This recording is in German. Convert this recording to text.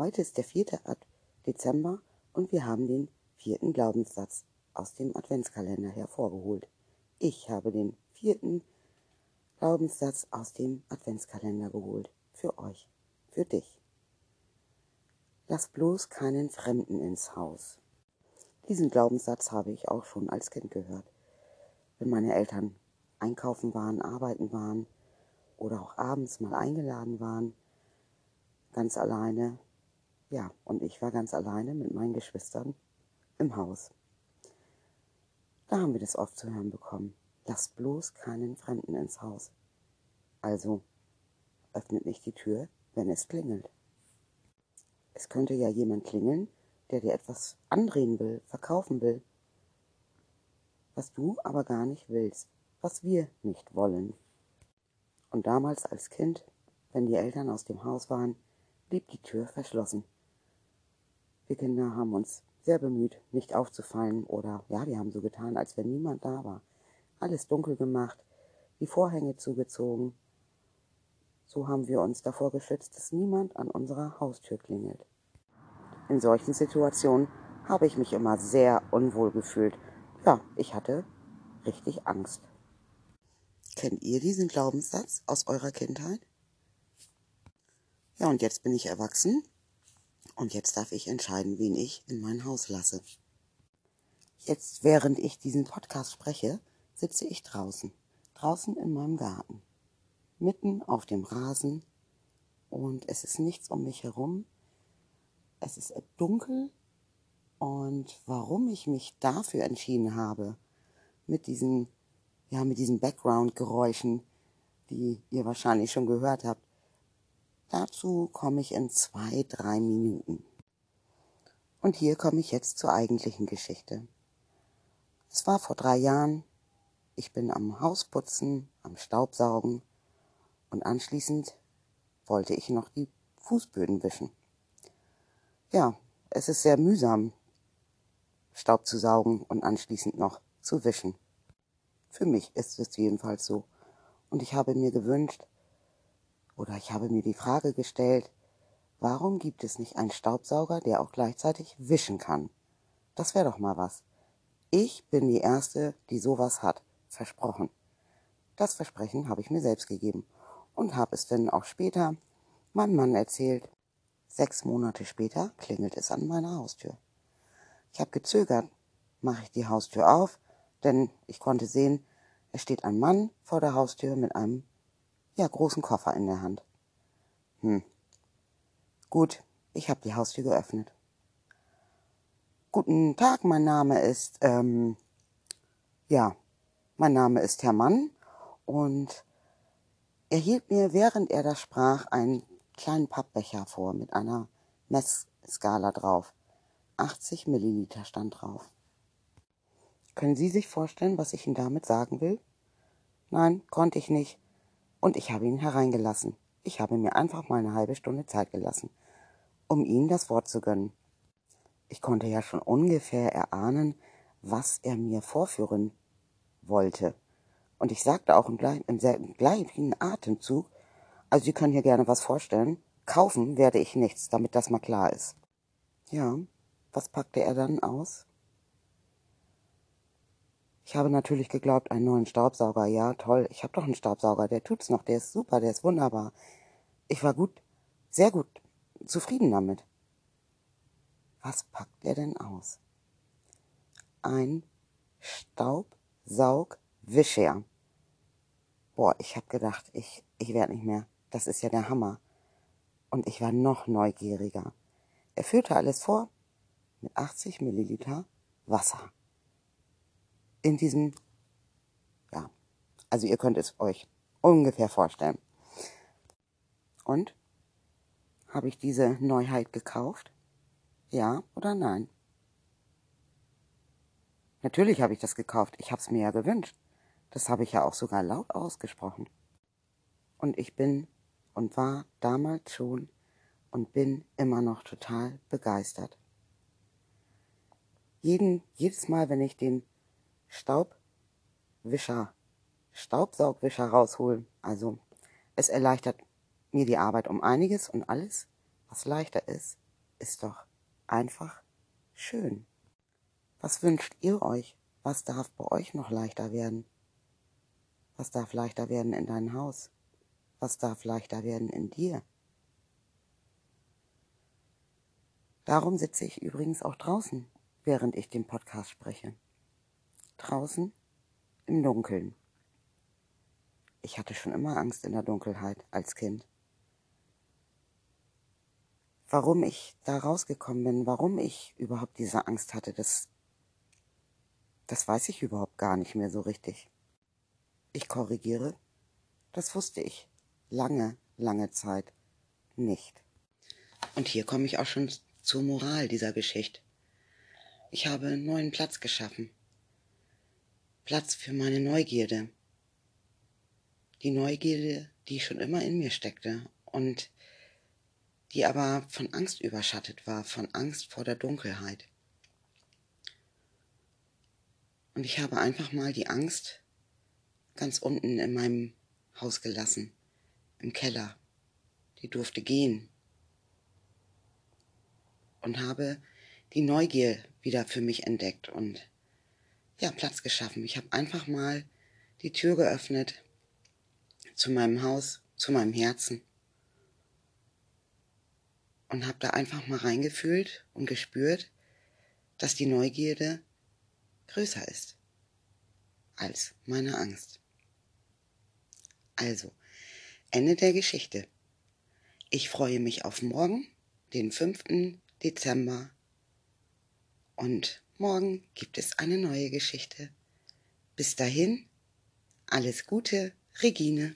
Heute ist der 4. Dezember und wir haben den vierten Glaubenssatz aus dem Adventskalender hervorgeholt. Ich habe den vierten Glaubenssatz aus dem Adventskalender geholt. Für euch, für dich. Lass bloß keinen Fremden ins Haus. Diesen Glaubenssatz habe ich auch schon als Kind gehört. Wenn meine Eltern einkaufen waren, arbeiten waren oder auch abends mal eingeladen waren, ganz alleine. Ja, und ich war ganz alleine mit meinen Geschwistern im Haus. Da haben wir das oft zu hören bekommen. Lass bloß keinen Fremden ins Haus. Also öffnet nicht die Tür, wenn es klingelt. Es könnte ja jemand klingeln, der dir etwas andrehen will, verkaufen will, was du aber gar nicht willst, was wir nicht wollen. Und damals als Kind, wenn die Eltern aus dem Haus waren, blieb die Tür verschlossen. Wir Kinder haben uns sehr bemüht, nicht aufzufallen oder ja, wir haben so getan, als wenn niemand da war. Alles dunkel gemacht, die Vorhänge zugezogen. So haben wir uns davor geschützt, dass niemand an unserer Haustür klingelt. In solchen Situationen habe ich mich immer sehr unwohl gefühlt. Ja, ich hatte richtig Angst. Kennt ihr diesen Glaubenssatz aus eurer Kindheit? Ja, und jetzt bin ich erwachsen und jetzt darf ich entscheiden, wen ich in mein Haus lasse. Jetzt, während ich diesen Podcast spreche, sitze ich draußen, draußen in meinem Garten, mitten auf dem Rasen und es ist nichts um mich herum. Es ist dunkel und warum ich mich dafür entschieden habe, mit diesen, ja, mit diesen Background-Geräuschen, die ihr wahrscheinlich schon gehört habt, Dazu komme ich in zwei, drei Minuten. Und hier komme ich jetzt zur eigentlichen Geschichte. Es war vor drei Jahren. Ich bin am Hausputzen, am Staubsaugen und anschließend wollte ich noch die Fußböden wischen. Ja, es ist sehr mühsam, Staub zu saugen und anschließend noch zu wischen. Für mich ist es jedenfalls so. Und ich habe mir gewünscht, oder ich habe mir die Frage gestellt, warum gibt es nicht einen Staubsauger, der auch gleichzeitig wischen kann? Das wäre doch mal was. Ich bin die Erste, die sowas hat. Versprochen. Das Versprechen habe ich mir selbst gegeben und habe es dann auch später meinem Mann erzählt. Sechs Monate später klingelt es an meiner Haustür. Ich habe gezögert, mache ich die Haustür auf, denn ich konnte sehen, es steht ein Mann vor der Haustür mit einem ja, großen Koffer in der Hand. Hm. Gut, ich habe die Haustür geöffnet. Guten Tag, mein Name ist, ähm, ja, mein Name ist Herr Mann und er hielt mir, während er das sprach, einen kleinen Pappbecher vor mit einer Messskala drauf. 80 Milliliter stand drauf. Können Sie sich vorstellen, was ich Ihnen damit sagen will? Nein, konnte ich nicht und ich habe ihn hereingelassen. Ich habe mir einfach mal eine halbe Stunde Zeit gelassen, um ihm das Wort zu gönnen. Ich konnte ja schon ungefähr erahnen, was er mir vorführen wollte. Und ich sagte auch im, gleich, im gleichen Atemzug, also Sie können hier gerne was vorstellen, kaufen werde ich nichts, damit das mal klar ist. Ja, was packte er dann aus? Ich habe natürlich geglaubt, einen neuen Staubsauger. Ja, toll. Ich habe doch einen Staubsauger. Der tut's noch. Der ist super. Der ist wunderbar. Ich war gut, sehr gut zufrieden damit. Was packt er denn aus? Ein Staubsaugwischer. Boah, ich habe gedacht, ich, ich werde nicht mehr. Das ist ja der Hammer. Und ich war noch neugieriger. Er führte alles vor mit 80 Milliliter Wasser in diesem, ja, also ihr könnt es euch ungefähr vorstellen. Und habe ich diese Neuheit gekauft? Ja oder nein? Natürlich habe ich das gekauft. Ich habe es mir ja gewünscht. Das habe ich ja auch sogar laut ausgesprochen. Und ich bin und war damals schon und bin immer noch total begeistert. Jeden, jedes Mal, wenn ich den Staubwischer, Staubsaugwischer rausholen. Also es erleichtert mir die Arbeit um einiges und alles, was leichter ist, ist doch einfach schön. Was wünscht ihr euch? Was darf bei euch noch leichter werden? Was darf leichter werden in deinem Haus? Was darf leichter werden in dir? Darum sitze ich übrigens auch draußen, während ich den Podcast spreche. Draußen im Dunkeln. Ich hatte schon immer Angst in der Dunkelheit als Kind. Warum ich da rausgekommen bin, warum ich überhaupt diese Angst hatte, das, das weiß ich überhaupt gar nicht mehr so richtig. Ich korrigiere, das wusste ich lange, lange Zeit nicht. Und hier komme ich auch schon zur Moral dieser Geschichte. Ich habe einen neuen Platz geschaffen. Platz für meine Neugierde. Die Neugierde, die schon immer in mir steckte und die aber von Angst überschattet war, von Angst vor der Dunkelheit. Und ich habe einfach mal die Angst ganz unten in meinem Haus gelassen, im Keller. Die durfte gehen, und habe die Neugier wieder für mich entdeckt und ja, Platz geschaffen. Ich habe einfach mal die Tür geöffnet zu meinem Haus, zu meinem Herzen und habe da einfach mal reingefühlt und gespürt, dass die Neugierde größer ist als meine Angst. Also, Ende der Geschichte. Ich freue mich auf morgen, den 5. Dezember. Und morgen gibt es eine neue Geschichte. Bis dahin, alles Gute, Regine.